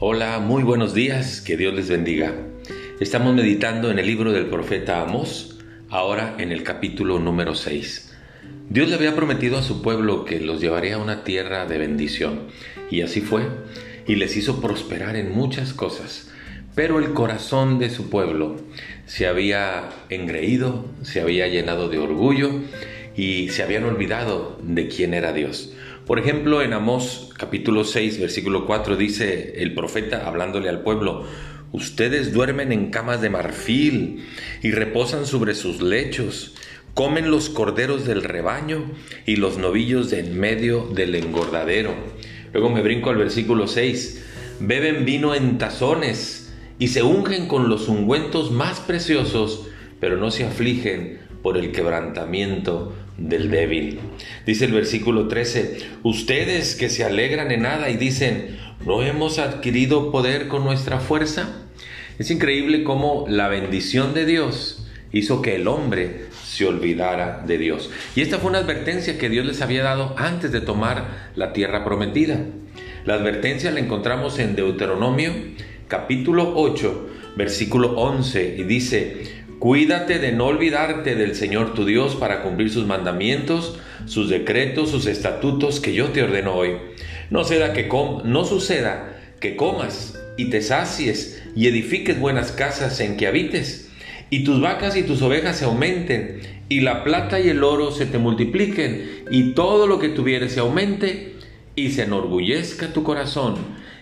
Hola, muy buenos días, que Dios les bendiga. Estamos meditando en el libro del profeta Amós, ahora en el capítulo número 6. Dios le había prometido a su pueblo que los llevaría a una tierra de bendición, y así fue, y les hizo prosperar en muchas cosas. Pero el corazón de su pueblo se había engreído, se había llenado de orgullo y se habían olvidado de quién era Dios. Por ejemplo, en Amós capítulo 6, versículo 4 dice el profeta hablándole al pueblo, ustedes duermen en camas de marfil y reposan sobre sus lechos, comen los corderos del rebaño y los novillos de en medio del engordadero. Luego me brinco al versículo 6, beben vino en tazones y se ungen con los ungüentos más preciosos, pero no se afligen por el quebrantamiento del débil. Dice el versículo 13, ustedes que se alegran en nada y dicen, ¿no hemos adquirido poder con nuestra fuerza? Es increíble cómo la bendición de Dios hizo que el hombre se olvidara de Dios. Y esta fue una advertencia que Dios les había dado antes de tomar la tierra prometida. La advertencia la encontramos en Deuteronomio capítulo 8, versículo 11, y dice, Cuídate de no olvidarte del Señor tu Dios para cumplir sus mandamientos, sus decretos, sus estatutos que yo te ordeno hoy. No, que no suceda que comas y te sacies y edifiques buenas casas en que habites, y tus vacas y tus ovejas se aumenten, y la plata y el oro se te multipliquen, y todo lo que tuvieres se aumente, y se enorgullezca tu corazón,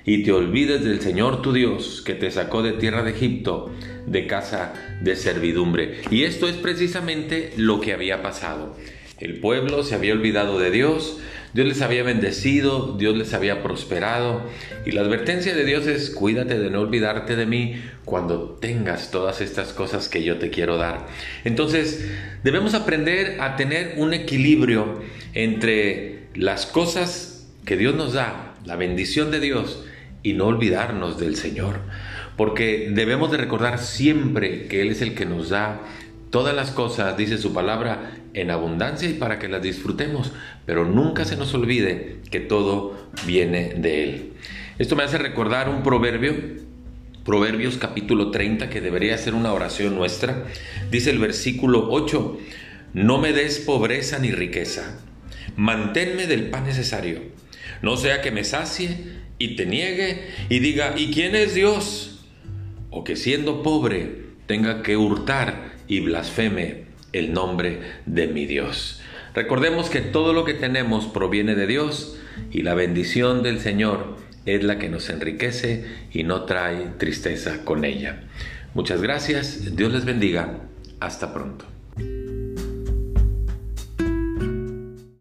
y te olvides del Señor tu Dios, que te sacó de tierra de Egipto, de casa de servidumbre. Y esto es precisamente lo que había pasado. El pueblo se había olvidado de Dios, Dios les había bendecido, Dios les había prosperado. Y la advertencia de Dios es, cuídate de no olvidarte de mí cuando tengas todas estas cosas que yo te quiero dar. Entonces, debemos aprender a tener un equilibrio entre las cosas que Dios nos da, la bendición de Dios, y no olvidarnos del Señor. Porque debemos de recordar siempre que Él es el que nos da todas las cosas, dice su palabra, en abundancia y para que las disfrutemos, pero nunca se nos olvide que todo viene de Él. Esto me hace recordar un proverbio, Proverbios capítulo 30, que debería ser una oración nuestra. Dice el versículo 8, no me des pobreza ni riqueza, manténme del pan necesario, no sea que me sacie y te niegue y diga, ¿y quién es Dios? O que siendo pobre tenga que hurtar y blasfeme el nombre de mi Dios. Recordemos que todo lo que tenemos proviene de Dios y la bendición del Señor es la que nos enriquece y no trae tristeza con ella. Muchas gracias, Dios les bendiga, hasta pronto.